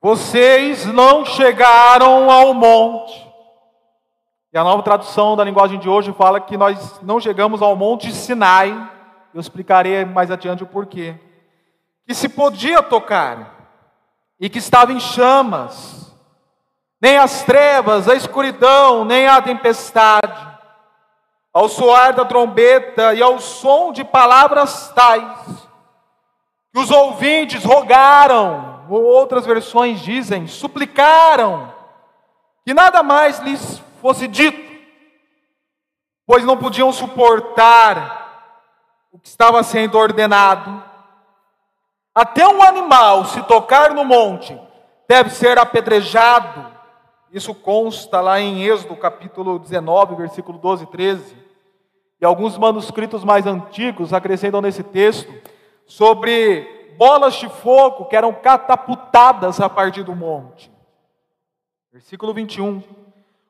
Vocês não chegaram ao monte. E a nova tradução da linguagem de hoje fala que nós não chegamos ao monte Sinai. Eu explicarei mais adiante o porquê. Que se podia tocar e que estava em chamas, nem as trevas, a escuridão, nem a tempestade, ao soar da trombeta e ao som de palavras tais, que os ouvintes rogaram, ou outras versões dizem, suplicaram, que nada mais lhes fosse dito, pois não podiam suportar o que estava sendo ordenado. Até um animal, se tocar no monte, deve ser apedrejado. Isso consta lá em Êxodo capítulo 19, versículo 12 e 13. E alguns manuscritos mais antigos acrescentam nesse texto sobre bolas de fogo que eram catapultadas a partir do monte. Versículo 21.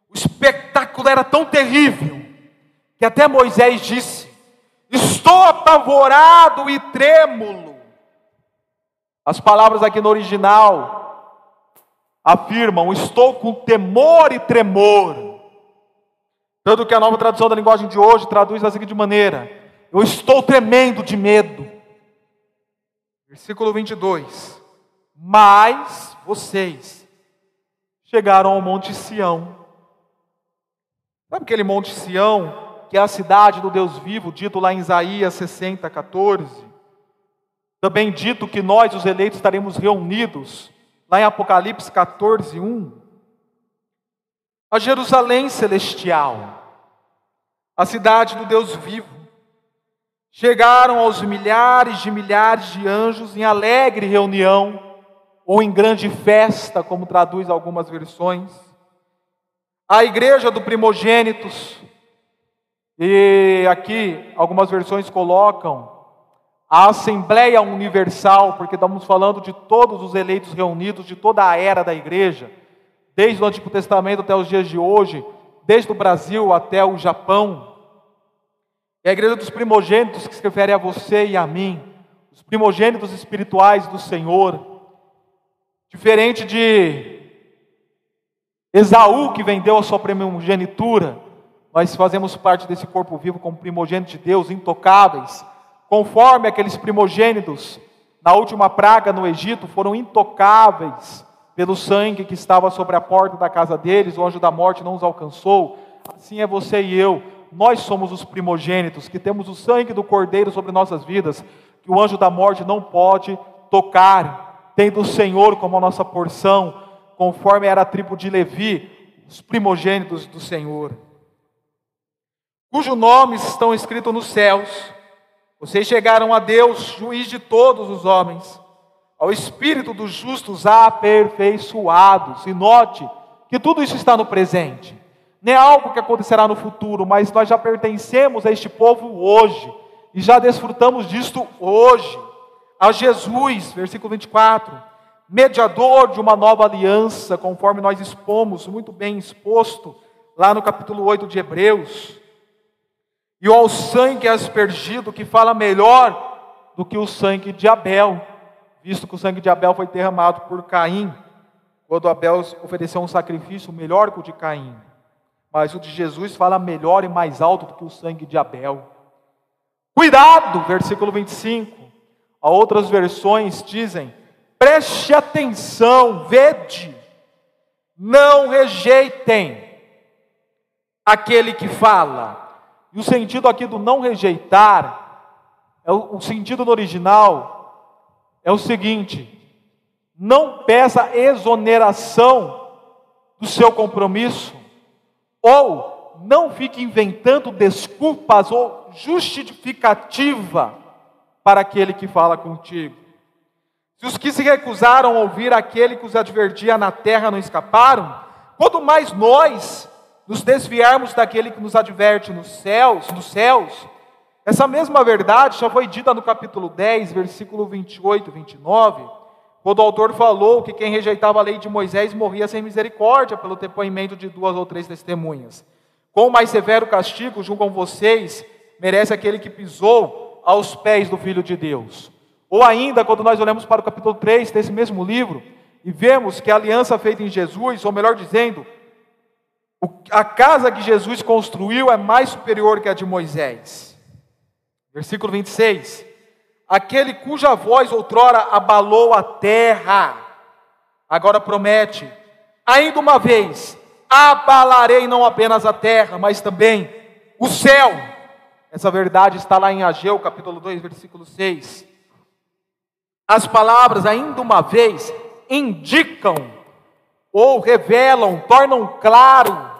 O espetáculo era tão terrível que até Moisés disse: Estou apavorado e trêmulo. As palavras aqui no original afirmam: Estou com temor e tremor. Tanto que a nova tradução da linguagem de hoje traduz da seguinte maneira: Eu estou tremendo de medo. Versículo 22. Mas vocês chegaram ao Monte Sião. Sabe aquele Monte Sião, que é a cidade do Deus vivo, dito lá em Isaías 60, 14? Também dito que nós, os eleitos, estaremos reunidos, lá em Apocalipse 14, 1 a Jerusalém celestial, a cidade do Deus vivo. Chegaram aos milhares de milhares de anjos em alegre reunião, ou em grande festa, como traduz algumas versões. A igreja do primogênitos, e aqui algumas versões colocam a Assembleia Universal, porque estamos falando de todos os eleitos reunidos, de toda a era da igreja desde o Antigo Testamento até os dias de hoje, desde o Brasil até o Japão. É a igreja dos primogênitos que se refere a você e a mim, os primogênitos espirituais do Senhor. Diferente de Esaú, que vendeu a sua primogenitura, nós fazemos parte desse corpo vivo como primogênitos de Deus, intocáveis, conforme aqueles primogênitos na última praga no Egito foram intocáveis, pelo sangue que estava sobre a porta da casa deles, o anjo da morte não os alcançou. Assim é você e eu. Nós somos os primogênitos, que temos o sangue do Cordeiro sobre nossas vidas, que o anjo da morte não pode tocar, tendo o Senhor como a nossa porção, conforme era a tribo de Levi, os primogênitos do Senhor, cujos nomes estão escritos nos céus. Vocês chegaram a Deus, juiz de todos os homens ao espírito dos justos aperfeiçoados. E note que tudo isso está no presente. Não é algo que acontecerá no futuro, mas nós já pertencemos a este povo hoje e já desfrutamos disto hoje. A Jesus, versículo 24, mediador de uma nova aliança, conforme nós expomos, muito bem exposto lá no capítulo 8 de Hebreus. E ao sangue aspergido, que fala melhor do que o sangue de Abel visto que o sangue de Abel foi derramado por Caim, quando Abel ofereceu um sacrifício melhor que o de Caim. Mas o de Jesus fala melhor e mais alto do que o sangue de Abel. Cuidado, versículo 25. A outras versões dizem: preste atenção, vede, não rejeitem aquele que fala. E o sentido aqui do não rejeitar, é o, o sentido no original é o seguinte: não peça exoneração do seu compromisso, ou não fique inventando desculpas ou justificativa para aquele que fala contigo. Se os que se recusaram a ouvir aquele que os advertia na terra não escaparam, quanto mais nós nos desviarmos daquele que nos adverte nos céus, nos céus, essa mesma verdade já foi dita no capítulo 10, versículo 28 e 29, quando o autor falou que quem rejeitava a lei de Moisés morria sem misericórdia pelo depoimento de duas ou três testemunhas. Com mais severo castigo, julgam vocês, merece aquele que pisou aos pés do Filho de Deus. Ou ainda, quando nós olhamos para o capítulo 3 desse mesmo livro, e vemos que a aliança feita em Jesus, ou melhor dizendo, a casa que Jesus construiu é mais superior que a de Moisés. Versículo 26. Aquele cuja voz outrora abalou a terra, agora promete, ainda uma vez, abalarei não apenas a terra, mas também o céu. Essa verdade está lá em Ageu, capítulo 2, versículo 6. As palavras, ainda uma vez, indicam ou revelam, tornam claro,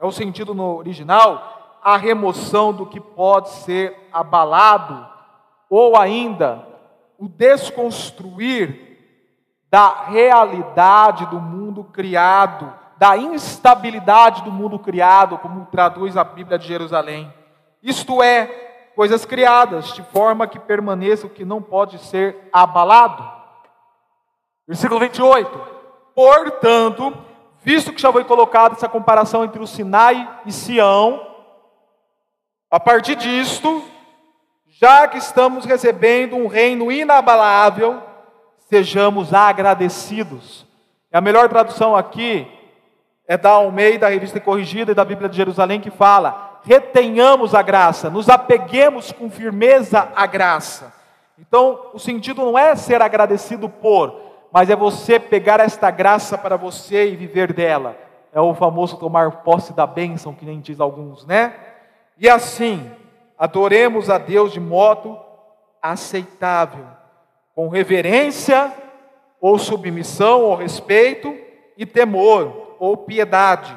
é o sentido no original, a remoção do que pode ser abalado, ou ainda o desconstruir da realidade do mundo criado, da instabilidade do mundo criado, como traduz a Bíblia de Jerusalém. Isto é, coisas criadas, de forma que permaneça o que não pode ser abalado. Versículo 28. Portanto, visto que já foi colocada essa comparação entre o Sinai e Sião, a partir disto, já que estamos recebendo um reino inabalável, sejamos agradecidos. A melhor tradução aqui é da Almeida, revista corrigida, e da Bíblia de Jerusalém, que fala: retenhamos a graça, nos apeguemos com firmeza à graça. Então, o sentido não é ser agradecido por, mas é você pegar esta graça para você e viver dela. É o famoso tomar posse da bênção, que nem diz alguns, né? E assim, adoremos a Deus de modo aceitável, com reverência ou submissão ou respeito e temor ou piedade.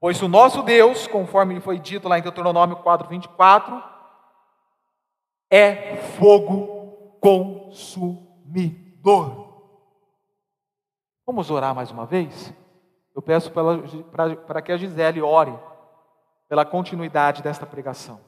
Pois o nosso Deus, conforme foi dito lá em Deuteronômio 4:24, é fogo consumidor dor. Vamos orar mais uma vez? Eu peço para que a Gisele ore pela continuidade desta pregação.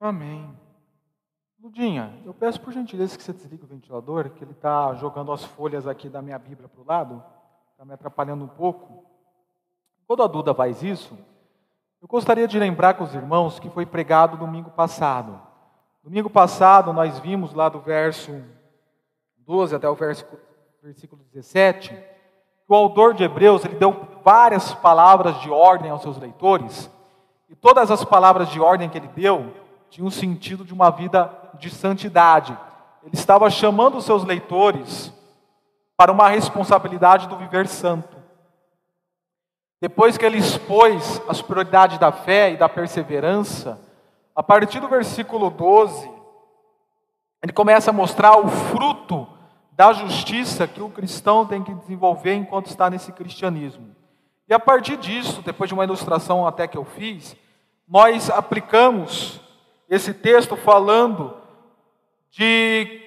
Amém. Ludinha, eu peço por gentileza que você desligue o ventilador, que ele está jogando as folhas aqui da minha Bíblia para o lado, está me atrapalhando um pouco. Quando a Duda faz isso, eu gostaria de lembrar com os irmãos que foi pregado domingo passado. Domingo passado nós vimos lá do verso 12 até o verso, versículo 17, que o autor de Hebreus ele deu várias palavras de ordem aos seus leitores, e todas as palavras de ordem que ele deu tinha um sentido de uma vida de santidade. Ele estava chamando os seus leitores para uma responsabilidade do viver santo. Depois que ele expôs as prioridades da fé e da perseverança, a partir do versículo 12, ele começa a mostrar o fruto da justiça que o cristão tem que desenvolver enquanto está nesse cristianismo. E a partir disso, depois de uma ilustração até que eu fiz, nós aplicamos esse texto falando de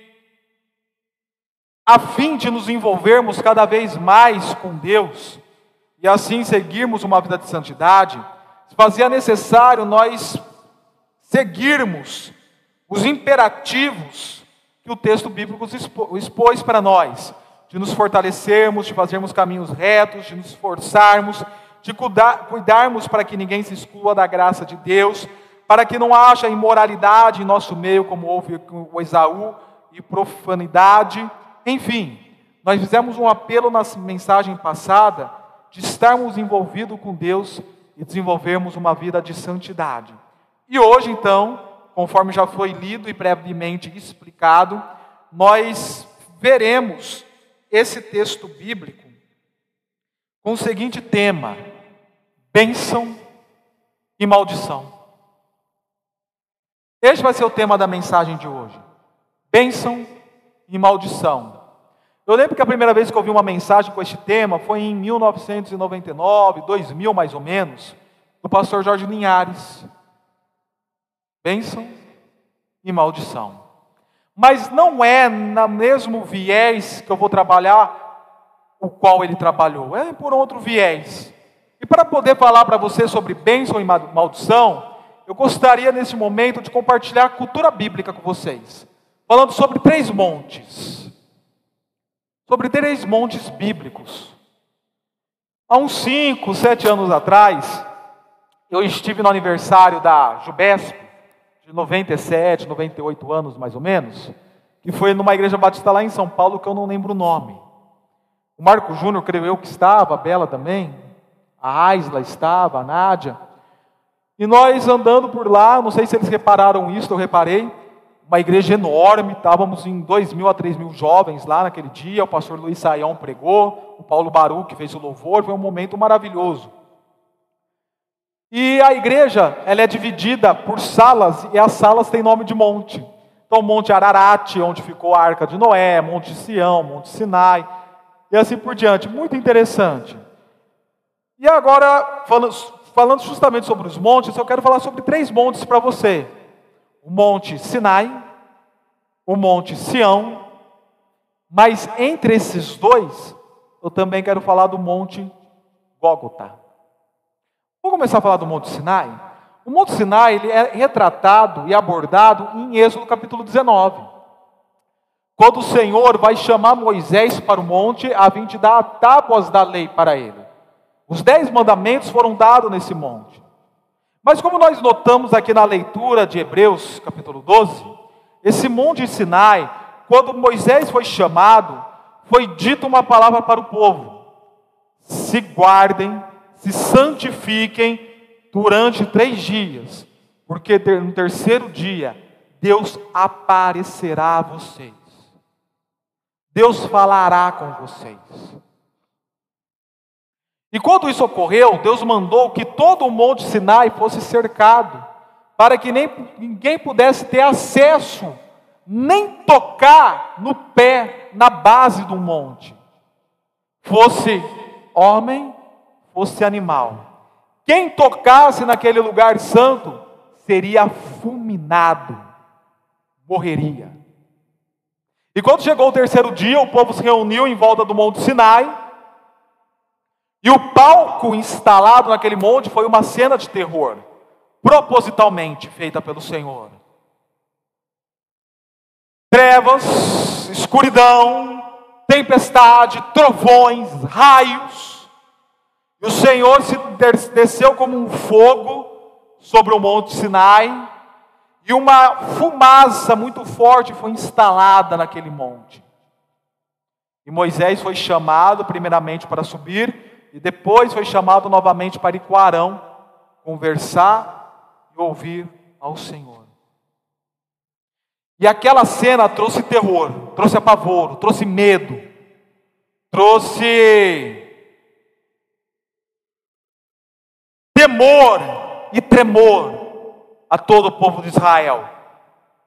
a fim de nos envolvermos cada vez mais com Deus e assim seguirmos uma vida de santidade, fazia necessário nós seguirmos os imperativos que o texto bíblico expôs para nós, de nos fortalecermos, de fazermos caminhos retos, de nos esforçarmos, de cuidar, cuidarmos para que ninguém se exclua da graça de Deus, para que não haja imoralidade em nosso meio, como houve com o Esaú, e profanidade, enfim, nós fizemos um apelo na mensagem passada de estarmos envolvidos com Deus e desenvolvermos uma vida de santidade. E hoje, então, conforme já foi lido e brevemente explicado, nós veremos esse texto bíblico com o seguinte tema: bênção e maldição. Este vai ser o tema da mensagem de hoje: bênção e maldição. Eu lembro que a primeira vez que eu ouvi uma mensagem com este tema foi em 1999, 2000 mais ou menos, do pastor Jorge Linhares. Bênção e maldição. Mas não é no mesmo viés que eu vou trabalhar o qual ele trabalhou, é por outro viés. E para poder falar para você sobre bênção e maldição, eu gostaria nesse momento de compartilhar a cultura bíblica com vocês, falando sobre três montes sobre três montes bíblicos. Há uns cinco, sete anos atrás, eu estive no aniversário da Jubesp, de 97, 98 anos mais ou menos, que foi numa igreja batista lá em São Paulo, que eu não lembro o nome. O Marco Júnior, creio eu, que estava, a Bela também, a Aisla estava, a Nádia. E nós andando por lá, não sei se eles repararam isso, eu reparei, uma igreja enorme, estávamos em 2 mil a 3 mil jovens lá naquele dia, o pastor Luiz Saião pregou, o Paulo Baru que fez o louvor, foi um momento maravilhoso. E a igreja, ela é dividida por salas, e as salas têm nome de monte. Então, Monte Ararat, onde ficou a Arca de Noé, Monte Sião, Monte Sinai, e assim por diante. Muito interessante. E agora, falando justamente sobre os montes, eu quero falar sobre três montes para você o monte Sinai, o monte Sião, mas entre esses dois, eu também quero falar do monte Gólgota. Vou começar a falar do monte Sinai. O monte Sinai ele é retratado e abordado em Êxodo capítulo 19. Quando o Senhor vai chamar Moisés para o monte a fim de dar tábuas da lei para ele. Os dez mandamentos foram dados nesse monte. Mas como nós notamos aqui na leitura de Hebreus, capítulo 12, esse monte Sinai, quando Moisés foi chamado, foi dita uma palavra para o povo: se guardem, se santifiquem durante três dias, porque no terceiro dia Deus aparecerá a vocês, Deus falará com vocês. E quando isso ocorreu, Deus mandou que todo o monte Sinai fosse cercado, para que nem, ninguém pudesse ter acesso, nem tocar no pé, na base do monte, fosse homem, fosse animal. Quem tocasse naquele lugar santo seria fulminado, morreria. E quando chegou o terceiro dia, o povo se reuniu em volta do monte Sinai e o palco instalado naquele monte foi uma cena de terror, propositalmente feita pelo Senhor. Trevas, escuridão, tempestade, trovões, raios. E o Senhor se desceu como um fogo sobre o monte Sinai, e uma fumaça muito forte foi instalada naquele monte. E Moisés foi chamado primeiramente para subir, e depois foi chamado novamente para ir com Arão, conversar e ouvir ao Senhor. E aquela cena trouxe terror, trouxe apavoro, trouxe medo, trouxe temor e tremor a todo o povo de Israel,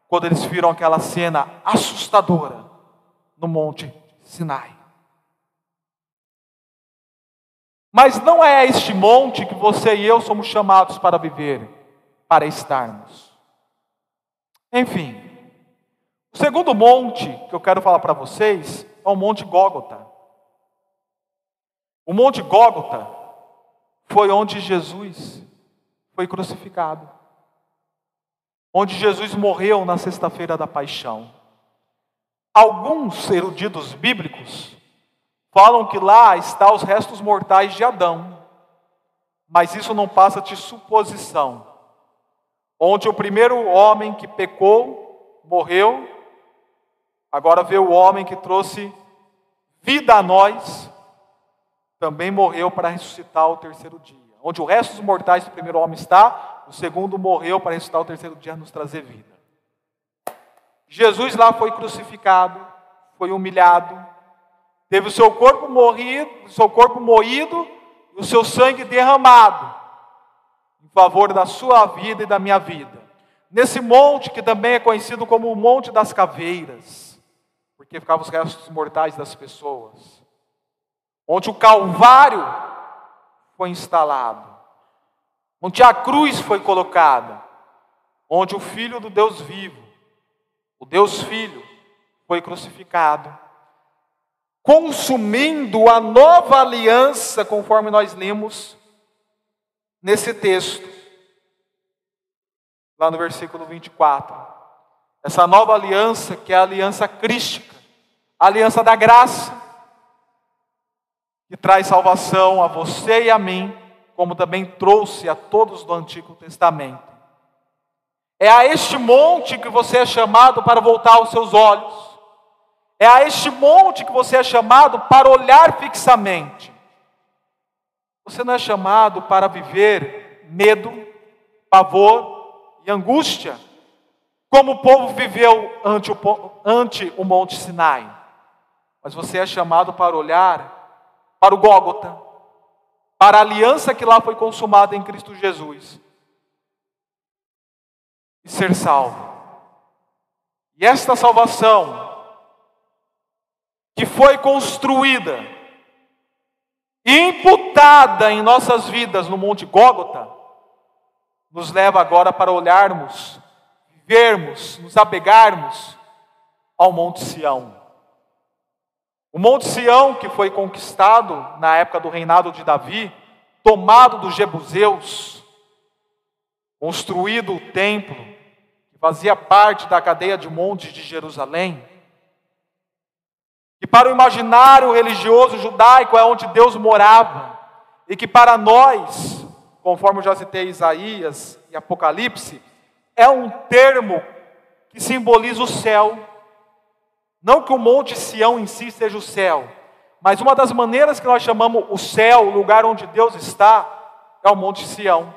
quando eles viram aquela cena assustadora no Monte Sinai. Mas não é este monte que você e eu somos chamados para viver, para estarmos. Enfim, o segundo monte que eu quero falar para vocês é o Monte Gógota. O Monte Gógota foi onde Jesus foi crucificado. Onde Jesus morreu na sexta-feira da paixão. Alguns eruditos bíblicos falam que lá está os restos mortais de Adão. Mas isso não passa de suposição. Onde o primeiro homem que pecou, morreu, agora vê o homem que trouxe vida a nós, também morreu para ressuscitar ao terceiro dia. Onde o resto dos mortais do primeiro homem está, o segundo morreu para ressuscitar ao terceiro dia nos trazer vida. Jesus lá foi crucificado, foi humilhado, teve o seu corpo morrido, seu corpo moído o seu sangue derramado em favor da sua vida e da minha vida. Nesse monte que também é conhecido como o Monte das Caveiras, porque ficavam os restos mortais das pessoas onde o Calvário foi instalado, onde a cruz foi colocada, onde o Filho do Deus vivo, o Deus Filho, foi crucificado, consumindo a nova aliança, conforme nós lemos nesse texto, lá no versículo 24. Essa nova aliança, que é a aliança crística, a aliança da graça, que traz salvação a você e a mim, como também trouxe a todos do Antigo Testamento. É a este monte que você é chamado para voltar os seus olhos. É a este monte que você é chamado para olhar fixamente. Você não é chamado para viver medo, pavor e angústia, como o povo viveu ante o, ante o Monte Sinai. Mas você é chamado para olhar para o Gólgota, para a aliança que lá foi consumada em Cristo Jesus, e ser salvo. E esta salvação, que foi construída e imputada em nossas vidas no Monte Gólgota, nos leva agora para olharmos, vivermos, nos apegarmos ao Monte Sião. O Monte Sião, que foi conquistado na época do reinado de Davi, tomado dos Jebuseus, construído o templo, fazia parte da cadeia de montes de Jerusalém, que para o imaginário religioso judaico é onde Deus morava, e que para nós, conforme eu já citei Isaías e Apocalipse, é um termo que simboliza o céu não que o Monte Sião em si seja o céu, mas uma das maneiras que nós chamamos o céu, o lugar onde Deus está, é o Monte Sião.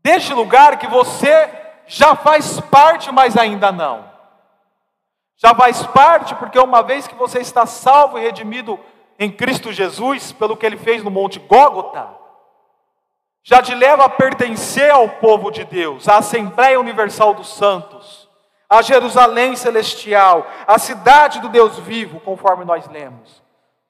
Deste lugar que você já faz parte, mas ainda não. Já faz parte porque uma vez que você está salvo e redimido em Cristo Jesus, pelo que ele fez no Monte Gógota, já te leva a pertencer ao povo de Deus, à Assembleia Universal dos Santos a Jerusalém celestial, a cidade do Deus vivo, conforme nós lemos.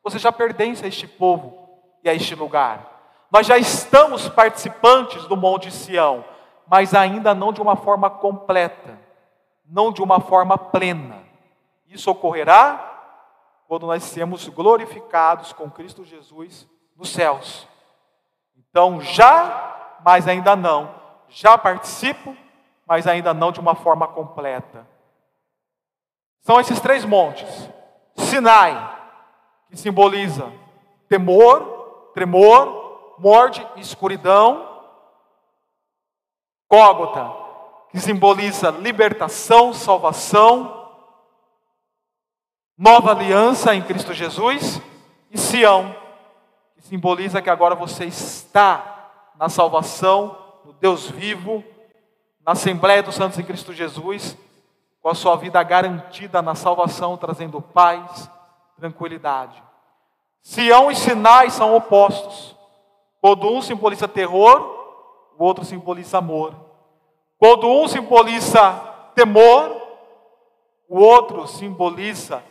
Você já pertence a este povo e a este lugar. Nós já estamos participantes do Monte Sião, mas ainda não de uma forma completa, não de uma forma plena. Isso ocorrerá quando nós sermos glorificados com Cristo Jesus nos céus. Então, já, mas ainda não. Já participo, mas ainda não de uma forma completa. São esses três montes: Sinai, que simboliza temor, tremor, morte e escuridão. Cógota, que simboliza libertação, salvação, nova aliança em Cristo Jesus. E Sião, que simboliza que agora você está na salvação, no Deus vivo, na Assembleia dos Santos em Cristo Jesus, com a sua vida garantida na salvação, trazendo paz, tranquilidade. Sião e Sinai são opostos. Quando um simboliza terror, o outro simboliza amor. Quando um simboliza temor, o outro simboliza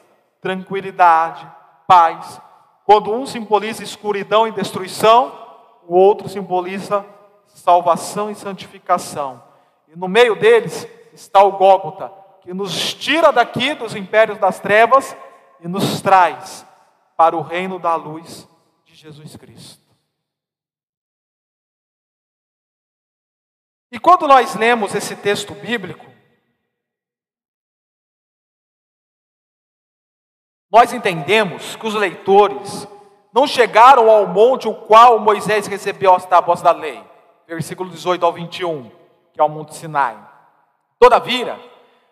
tranquilidade, paz. Quando um simboliza escuridão e destruição, o outro simboliza salvação e santificação. E no meio deles está o Gólgota, que nos tira daqui dos impérios das trevas e nos traz para o reino da luz de Jesus Cristo. E quando nós lemos esse texto bíblico, nós entendemos que os leitores não chegaram ao monte o qual Moisés recebeu as tábuas da lei, versículo 18 ao 21, que é o Monte Sinai. Todavia,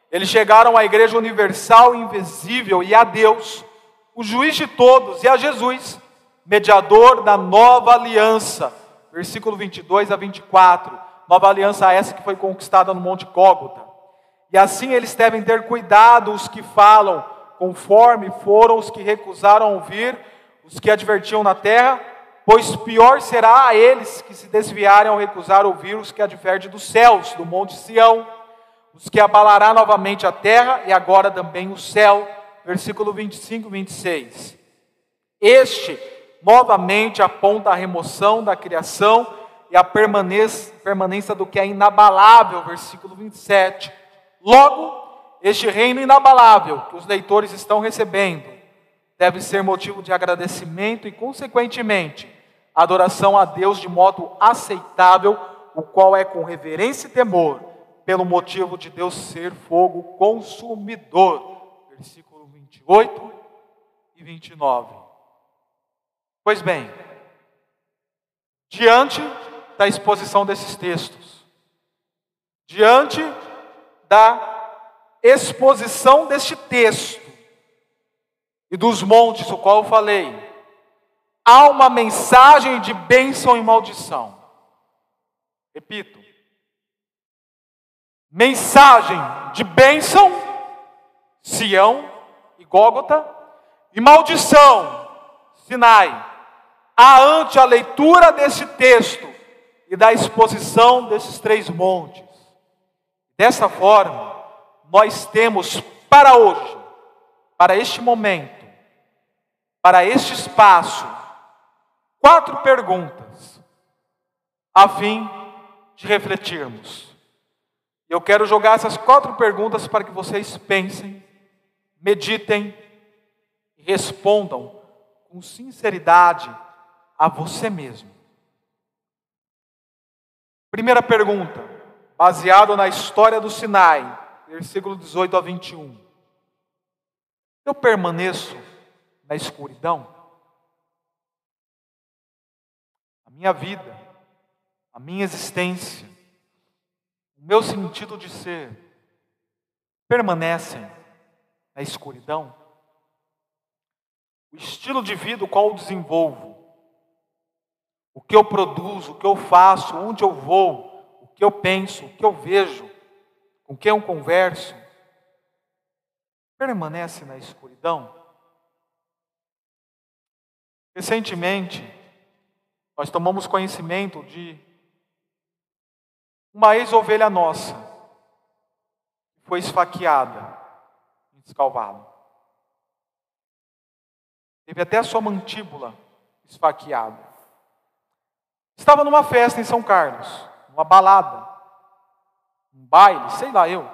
eles chegaram à igreja universal invisível e a Deus, o juiz de todos, e a Jesus, mediador da nova aliança. Versículo 22 a 24. Nova aliança essa que foi conquistada no Monte Cógota. E assim eles devem ter cuidado os que falam, conforme foram os que recusaram ouvir, os que advertiam na terra, pois pior será a eles que se desviarem ao recusar ouvir os que advertem dos céus, do Monte Sião os que abalará novamente a terra e agora também o céu. Versículo 25 e 26. Este novamente aponta a remoção da criação e a permanência, permanência do que é inabalável. Versículo 27. Logo, este reino inabalável que os leitores estão recebendo deve ser motivo de agradecimento e, consequentemente, adoração a Deus de modo aceitável, o qual é com reverência e temor pelo motivo de Deus ser fogo consumidor. Versículo 28 e 29. Pois bem, diante da exposição desses textos, diante da exposição deste texto e dos montes, o qual eu falei, há uma mensagem de bênção e maldição. Repito, mensagem de bênção, Sião e Gógota, e maldição, Sinai. Há ante a leitura desse texto e da exposição desses três montes. Dessa forma, nós temos para hoje, para este momento, para este espaço, quatro perguntas, a fim de refletirmos. Eu quero jogar essas quatro perguntas para que vocês pensem, meditem e respondam com sinceridade a você mesmo. Primeira pergunta, baseado na história do Sinai, versículo 18 a 21. Eu permaneço na escuridão? A minha vida, a minha existência, o meu sentido de ser permanecem na escuridão? O estilo de vida o qual eu desenvolvo, o que eu produzo, o que eu faço, onde eu vou, o que eu penso, o que eu vejo, com quem eu converso, permanece na escuridão? Recentemente, nós tomamos conhecimento de uma ex-ovelha nossa foi esfaqueada em Descalvado. Teve até a sua mantíbula esfaqueada. Estava numa festa em São Carlos, uma balada, um baile, sei lá eu.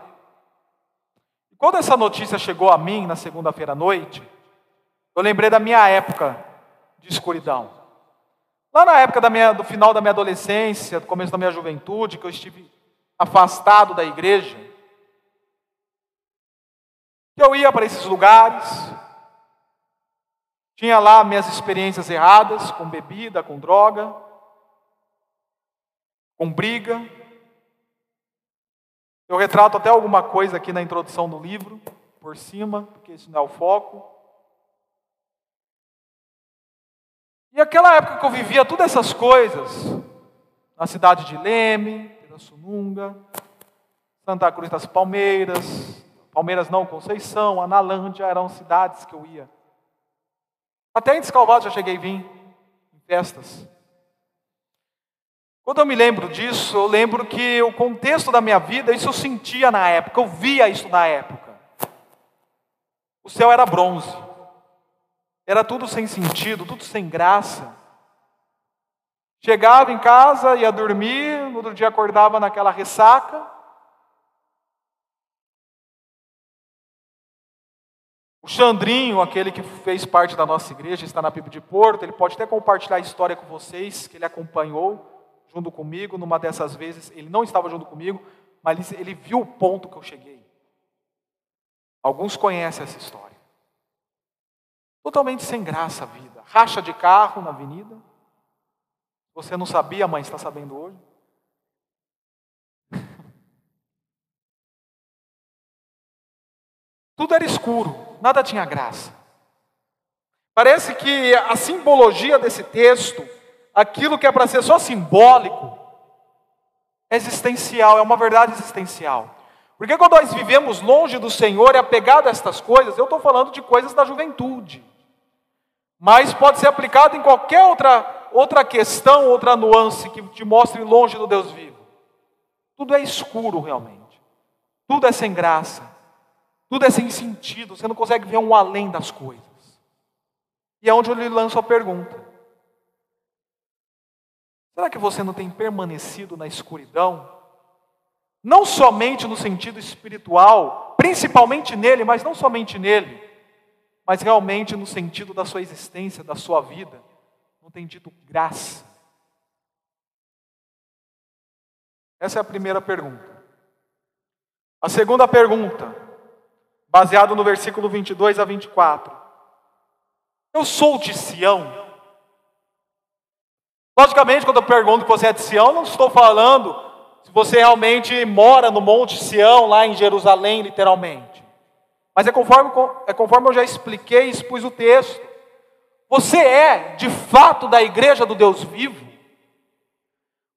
E quando essa notícia chegou a mim na segunda-feira à noite, eu lembrei da minha época de escuridão. Lá na época da minha, do final da minha adolescência, do começo da minha juventude, que eu estive afastado da igreja, eu ia para esses lugares, tinha lá minhas experiências erradas com bebida, com droga, com briga. Eu retrato até alguma coisa aqui na introdução do livro, por cima, porque isso não é o foco. E aquela época que eu vivia todas essas coisas, na cidade de Leme, Pirassununga, Santa Cruz das Palmeiras, Palmeiras não, Conceição, Analândia, eram cidades que eu ia. Até em Descalvado já cheguei a vir, em festas. Quando eu me lembro disso, eu lembro que o contexto da minha vida, isso eu sentia na época, eu via isso na época. O céu era bronze. Era tudo sem sentido, tudo sem graça. Chegava em casa, ia dormir, no outro dia acordava naquela ressaca. O Xandrinho, aquele que fez parte da nossa igreja, está na Bíblia de Porto, ele pode até compartilhar a história com vocês, que ele acompanhou. Junto comigo, numa dessas vezes, ele não estava junto comigo, mas ele viu o ponto que eu cheguei. Alguns conhecem essa história. Totalmente sem graça a vida. Racha de carro na avenida. Você não sabia, mãe, está sabendo hoje? Tudo era escuro, nada tinha graça. Parece que a simbologia desse texto, aquilo que é para ser só simbólico, é existencial, é uma verdade existencial. Porque quando nós vivemos longe do Senhor e apegado a estas coisas, eu estou falando de coisas da juventude. Mas pode ser aplicado em qualquer outra, outra questão, outra nuance que te mostre longe do Deus vivo. Tudo é escuro realmente. Tudo é sem graça. Tudo é sem sentido, você não consegue ver um além das coisas. E é onde eu lhe lanço a pergunta: será que você não tem permanecido na escuridão? Não somente no sentido espiritual, principalmente nele, mas não somente nele, mas realmente no sentido da sua existência, da sua vida, não tem dito graça? Essa é a primeira pergunta. A segunda pergunta, baseado no versículo 22 a 24. Eu sou de Sião. Logicamente, quando eu pergunto que você é de Sião, não estou falando se você realmente mora no Monte Sião, lá em Jerusalém, literalmente. Mas é conforme, é conforme eu já expliquei e expus o texto. Você é, de fato, da igreja do Deus vivo.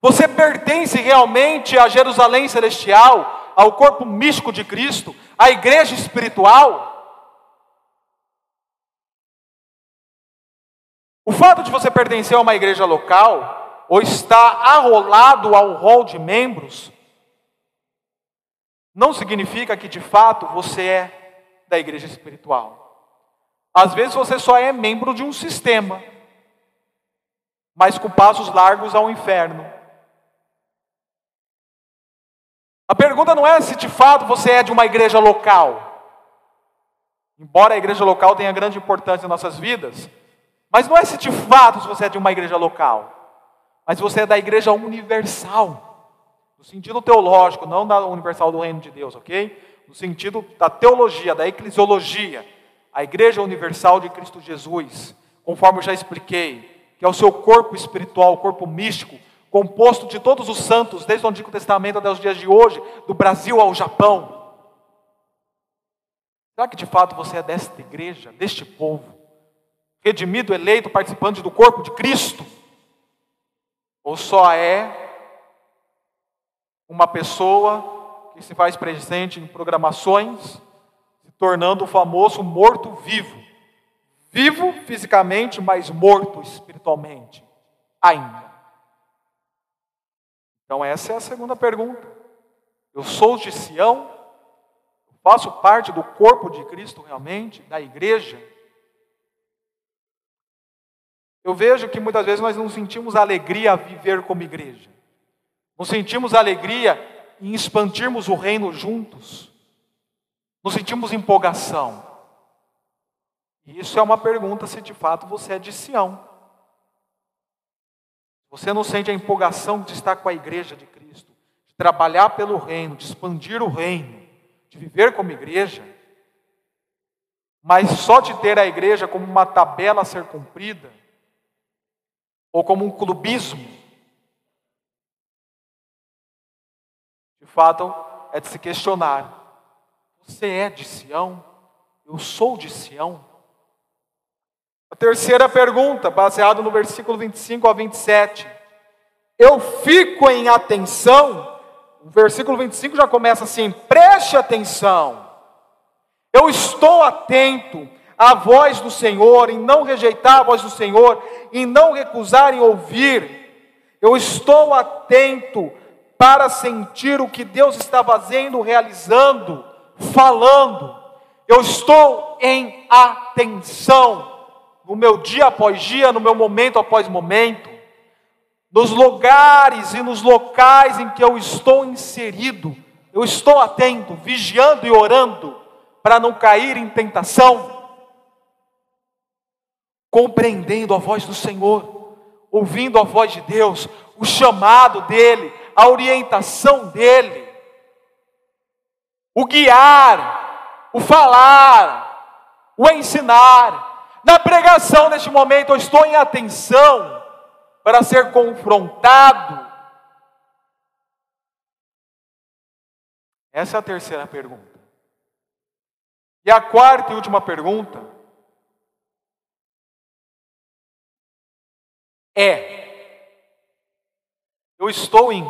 Você pertence realmente a Jerusalém celestial, ao corpo místico de Cristo, a igreja espiritual. O fato de você pertencer a uma igreja local, ou estar arrolado ao rol de membros, não significa que de fato você é da igreja espiritual. Às vezes você só é membro de um sistema, mas com passos largos ao inferno. A pergunta não é se de fato você é de uma igreja local. Embora a igreja local tenha grande importância em nossas vidas, mas não é se de fato você é de uma igreja local, mas você é da igreja universal, no sentido teológico, não da universal do reino de Deus, ok? No sentido da teologia, da eclesiologia, a igreja universal de Cristo Jesus, conforme eu já expliquei, que é o seu corpo espiritual, o corpo místico, composto de todos os santos, desde o Antigo Testamento até os dias de hoje, do Brasil ao Japão. Será que de fato você é desta igreja, deste povo, redimido, eleito, participante do corpo de Cristo? Ou só é uma pessoa que se faz presente em programações, se tornando o famoso morto-vivo? Vivo fisicamente, mas morto espiritualmente, ainda. Então, essa é a segunda pergunta. Eu sou de Sião? Faço parte do corpo de Cristo realmente, da igreja? Eu vejo que muitas vezes nós não sentimos alegria a viver como igreja. Não sentimos alegria em expandirmos o reino juntos. Não sentimos empolgação. E isso é uma pergunta se de fato você é de Sião. Você não sente a empolgação de estar com a igreja de Cristo, de trabalhar pelo reino, de expandir o reino, de viver como igreja, mas só de ter a igreja como uma tabela a ser cumprida, ou como um clubismo, de fato é de se questionar: você é de Sião? Eu sou de Sião? A terceira pergunta, baseada no versículo 25 a 27. Eu fico em atenção. O versículo 25 já começa assim: preste atenção. Eu estou atento à voz do Senhor, em não rejeitar a voz do Senhor, em não recusar em ouvir. Eu estou atento para sentir o que Deus está fazendo, realizando, falando. Eu estou em atenção no meu dia após dia, no meu momento após momento, nos lugares e nos locais em que eu estou inserido, eu estou atento, vigiando e orando para não cair em tentação, compreendendo a voz do Senhor, ouvindo a voz de Deus, o chamado dele, a orientação dele, o guiar, o falar, o ensinar. Na pregação neste momento eu estou em atenção para ser confrontado. Essa é a terceira pergunta. E a quarta e última pergunta é: eu estou em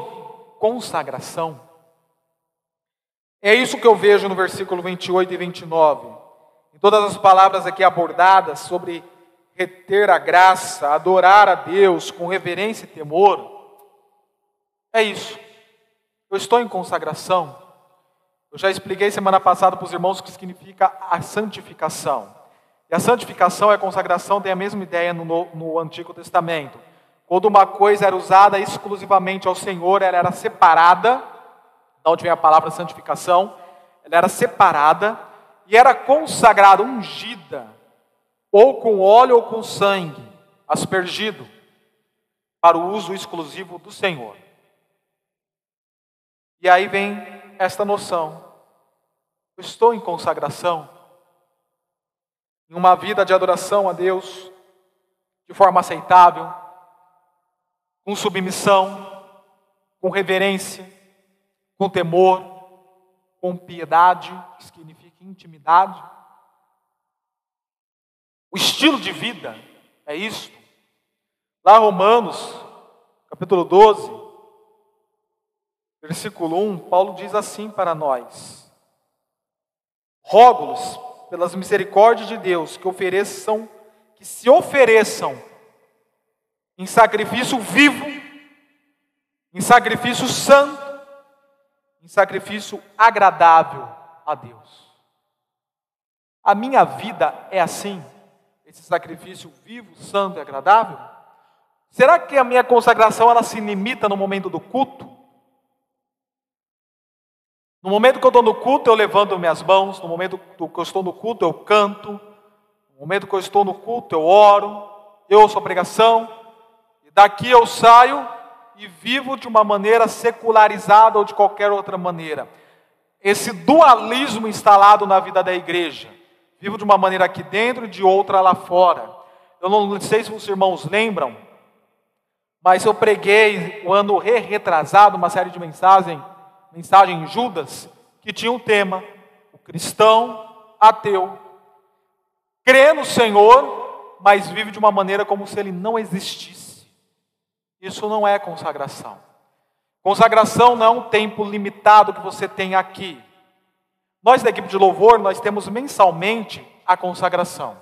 consagração? É isso que eu vejo no versículo 28 e 29. Em todas as palavras aqui abordadas sobre reter a graça, adorar a Deus com reverência e temor. É isso. Eu estou em consagração. Eu já expliquei semana passada para os irmãos o que significa a santificação. E a santificação e a consagração têm a mesma ideia no, no Antigo Testamento. Quando uma coisa era usada exclusivamente ao Senhor, ela era separada, da onde vem a palavra santificação, ela era separada e era consagrada, ungida, ou com óleo ou com sangue, aspergido, para o uso exclusivo do Senhor. E aí vem esta noção: eu estou em consagração, em uma vida de adoração a Deus, de forma aceitável, com submissão, com reverência, com temor, com piedade, que significa intimidade. O estilo de vida é isto. Lá Romanos, capítulo 12, versículo 1, Paulo diz assim para nós: Rogo-los pelas misericórdias de Deus que ofereçam, que se ofereçam em sacrifício vivo, em sacrifício santo, em sacrifício agradável a Deus. A minha vida é assim esse sacrifício vivo, santo e agradável? Será que a minha consagração ela se limita no momento do culto? No momento que eu estou no culto, eu levanto minhas mãos. No momento que eu estou no culto, eu canto. No momento que eu estou no culto, eu oro. Eu ouço a pregação. E daqui eu saio e vivo de uma maneira secularizada ou de qualquer outra maneira. Esse dualismo instalado na vida da igreja Vivo de uma maneira aqui dentro e de outra lá fora. Eu não sei se os irmãos lembram, mas eu preguei o ano re retrasado uma série de mensagens, mensagem Judas, que tinha um tema: o cristão ateu crê no Senhor, mas vive de uma maneira como se ele não existisse. Isso não é consagração. Consagração não é um tempo limitado que você tem aqui. Nós da equipe de louvor, nós temos mensalmente a consagração.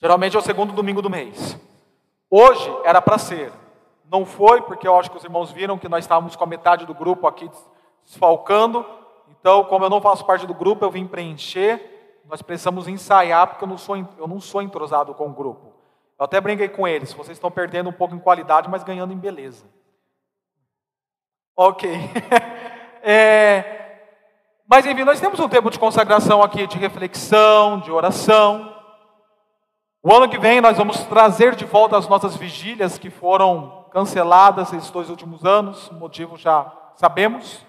Geralmente é o segundo domingo do mês. Hoje era para ser. Não foi, porque eu acho que os irmãos viram que nós estávamos com a metade do grupo aqui desfalcando. Então, como eu não faço parte do grupo, eu vim preencher. Nós precisamos ensaiar, porque eu não sou, eu não sou entrosado com o grupo. Eu até brinquei com eles. Vocês estão perdendo um pouco em qualidade, mas ganhando em beleza. Ok. é, mas enfim, nós temos um tempo de consagração aqui, de reflexão, de oração. O ano que vem nós vamos trazer de volta as nossas vigílias que foram canceladas esses dois últimos anos, o motivo já sabemos.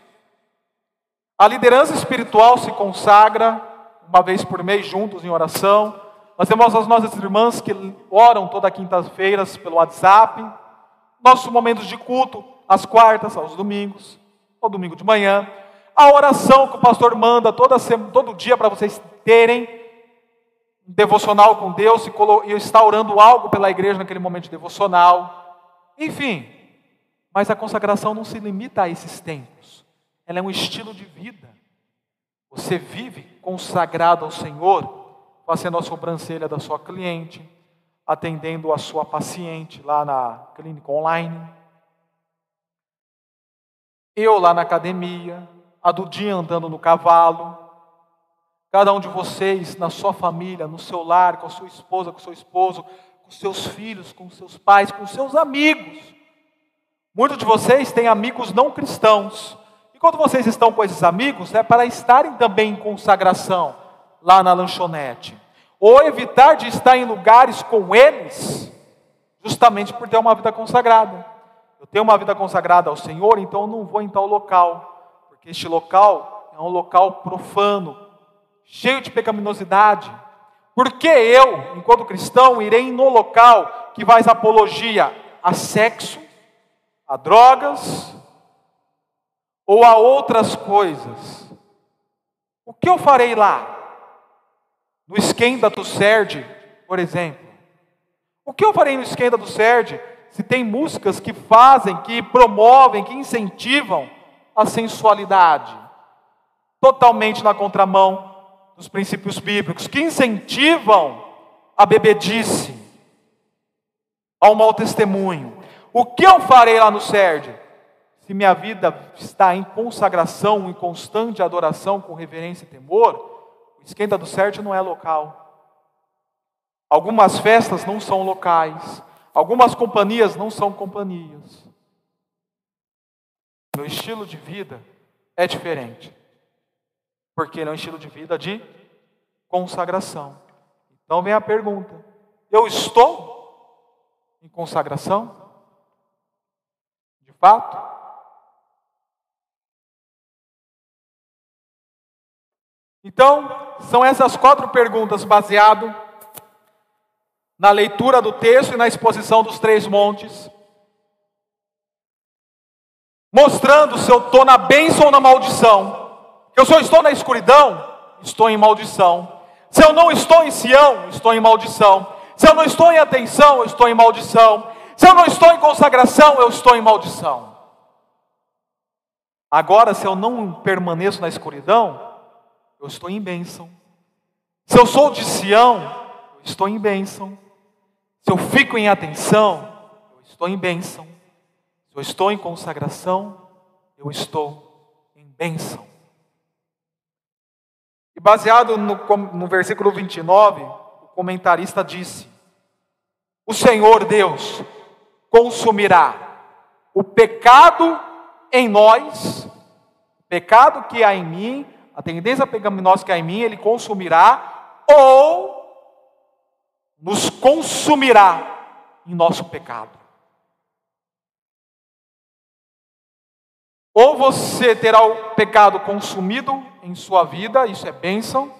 A liderança espiritual se consagra uma vez por mês juntos em oração. Nós temos as nossas irmãs que oram toda quinta-feira pelo WhatsApp. Nossos momentos de culto, às quartas, aos domingos, ao domingo de manhã a oração que o pastor manda toda semana, todo dia para vocês terem um devocional com Deus e estar orando algo pela igreja naquele momento devocional. Enfim, mas a consagração não se limita a esses tempos. Ela é um estilo de vida. Você vive consagrado ao Senhor, fazendo a sobrancelha da sua cliente, atendendo a sua paciente lá na clínica online. Eu lá na academia, a do dia andando no cavalo. Cada um de vocês, na sua família, no seu lar, com a sua esposa, com o seu esposo, com seus filhos, com seus pais, com seus amigos. Muitos de vocês têm amigos não cristãos. E quando vocês estão com esses amigos, é para estarem também em consagração lá na lanchonete. Ou evitar de estar em lugares com eles, justamente por ter uma vida consagrada. eu tenho uma vida consagrada ao Senhor, então eu não vou em tal local, porque este local é um local profano, cheio de pecaminosidade. Porque eu, enquanto cristão, irei no local que faz apologia a sexo, a drogas ou a outras coisas? O que eu farei lá? No esquenta do Serde, por exemplo. O que eu farei no esquenta do Serde se tem músicas que fazem, que promovem, que incentivam a sensualidade? Totalmente na contramão dos princípios bíblicos, que incentivam a bebedice, ao mau testemunho. O que eu farei lá no Serde? Se minha vida está em consagração, em constante adoração, com reverência e temor, Esquenta do Sérgio não é local. Algumas festas não são locais. Algumas companhias não são companhias. Meu estilo de vida é diferente. Porque ele é um estilo de vida de consagração. Então vem a pergunta: eu estou em consagração? De fato? Então, são essas quatro perguntas baseado na leitura do texto e na exposição dos três montes, mostrando se eu estou na bênção ou na maldição. Eu só estou na escuridão, estou em maldição. Se eu não estou em Sião, estou em maldição. Se eu não estou em atenção, eu estou em maldição. Se eu não estou em consagração, eu estou em maldição. Agora, se eu não permaneço na escuridão, eu estou em bênção. Se eu sou de Sião, eu estou em bênção. Se eu fico em atenção, eu estou em bênção. Se eu estou em consagração, eu estou em bênção. E baseado no, no versículo 29, o comentarista disse: O Senhor Deus consumirá o pecado em nós, o pecado que há em mim a tendência pecaminosa que há em mim, ele consumirá ou nos consumirá em nosso pecado. Ou você terá o pecado consumido em sua vida, isso é bênção,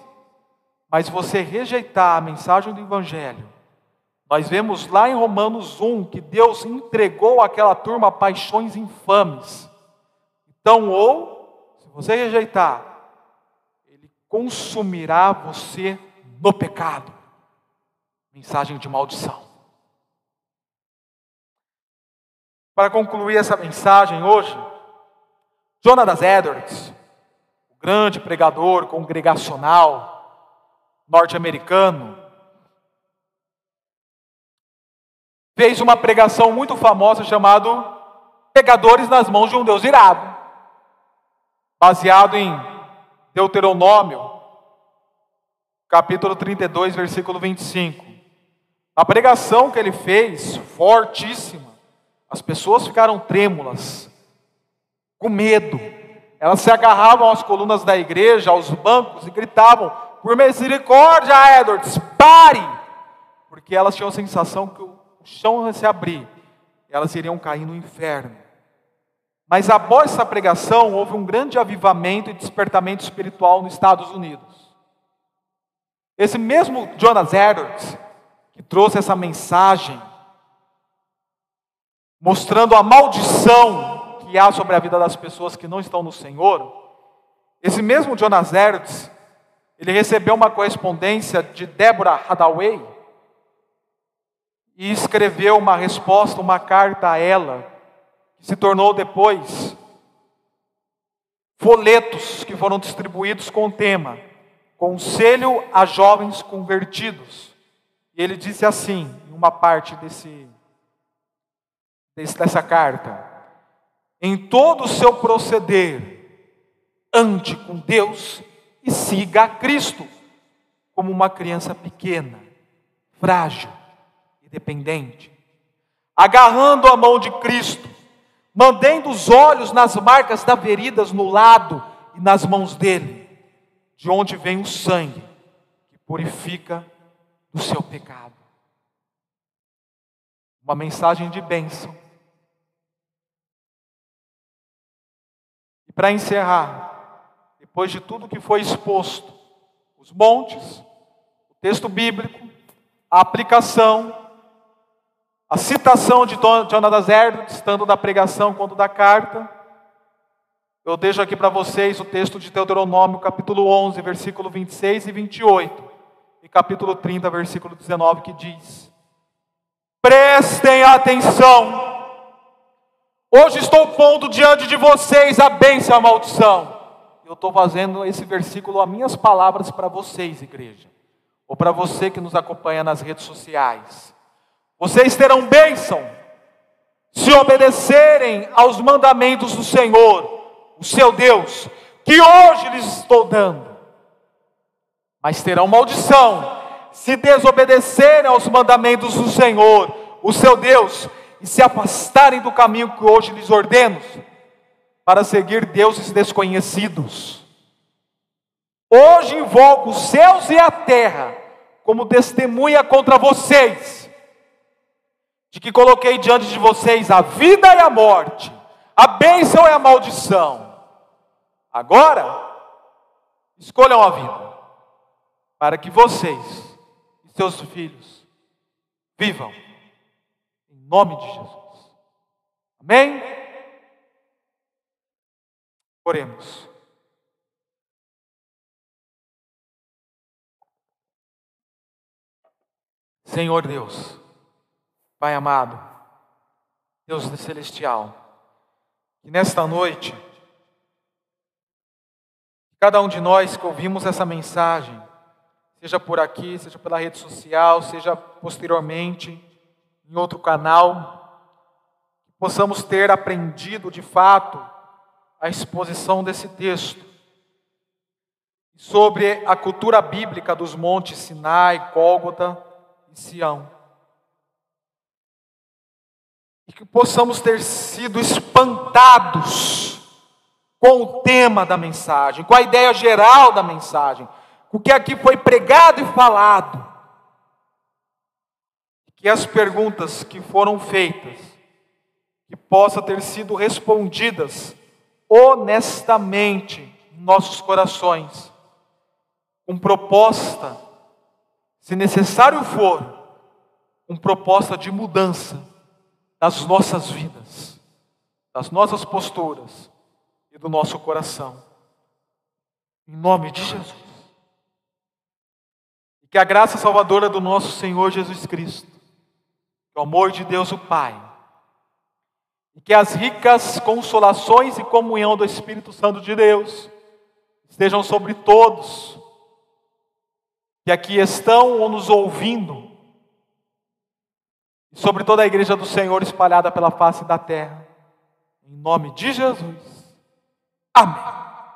mas você rejeitar a mensagem do Evangelho. Nós vemos lá em Romanos 1 que Deus entregou àquela turma paixões infames. Então, ou, se você rejeitar, consumirá você no pecado. Mensagem de maldição. Para concluir essa mensagem hoje, Jonathan Edwards, grande pregador congregacional norte-americano, fez uma pregação muito famosa chamada Pegadores nas mãos de um Deus irado, baseado em Deuteronômio, capítulo 32, versículo 25. A pregação que ele fez, fortíssima, as pessoas ficaram trêmulas, com medo. Elas se agarravam às colunas da igreja, aos bancos e gritavam: Por misericórdia, Edwards, pare! Porque elas tinham a sensação que o chão ia se abrir, elas iriam cair no inferno. Mas após essa pregação, houve um grande avivamento e despertamento espiritual nos Estados Unidos. Esse mesmo Jonas Edwards, que trouxe essa mensagem, mostrando a maldição que há sobre a vida das pessoas que não estão no Senhor, esse mesmo Jonas Edwards, ele recebeu uma correspondência de Deborah Hadaway e escreveu uma resposta, uma carta a ela, que se tornou depois folhetos que foram distribuídos com o tema Conselho a jovens convertidos. E ele disse assim, em uma parte desse, desse dessa carta: Em todo o seu proceder, ande com Deus e siga a Cristo, como uma criança pequena, frágil e dependente, agarrando a mão de Cristo mantendo os olhos nas marcas da feridas no lado e nas mãos dele, de onde vem o sangue que purifica do seu pecado. Uma mensagem de bênção, para encerrar, depois de tudo que foi exposto, os montes, o texto bíblico, a aplicação, a citação de Jonatas Edwards, tanto da pregação quanto da carta, eu deixo aqui para vocês o texto de Deuteronômio, capítulo 11, versículo 26 e 28, e capítulo 30, versículo 19, que diz: Prestem atenção. Hoje estou pondo diante de vocês a bênção e a maldição. Eu estou fazendo esse versículo, as minhas palavras para vocês, igreja, ou para você que nos acompanha nas redes sociais. Vocês terão bênção se obedecerem aos mandamentos do Senhor, o seu Deus, que hoje lhes estou dando. Mas terão maldição se desobedecerem aos mandamentos do Senhor, o seu Deus, e se afastarem do caminho que hoje lhes ordeno, para seguir deuses desconhecidos. Hoje invoco os céus e a terra como testemunha contra vocês, de que coloquei diante de vocês a vida e a morte, a bênção e a maldição. Agora, escolham a vida, para que vocês e seus filhos vivam nome de Jesus. Amém? Oremos. Senhor Deus, Pai amado, Deus celestial, que nesta noite, cada um de nós que ouvimos essa mensagem, seja por aqui, seja pela rede social, seja posteriormente, em outro canal, possamos ter aprendido de fato a exposição desse texto sobre a cultura bíblica dos montes Sinai, Gólgota e Sião. E que possamos ter sido espantados com o tema da mensagem, com a ideia geral da mensagem, com o que aqui foi pregado e falado que as perguntas que foram feitas que possa ter sido respondidas honestamente em nossos corações, com proposta, se necessário for, com proposta de mudança das nossas vidas, das nossas posturas e do nosso coração. Em nome de Jesus. E que a graça salvadora do nosso Senhor Jesus Cristo o amor de Deus o Pai, e que as ricas consolações e comunhão do Espírito Santo de Deus estejam sobre todos que aqui estão ou nos ouvindo, e sobre toda a igreja do Senhor espalhada pela face da terra, em nome de Jesus. Amém.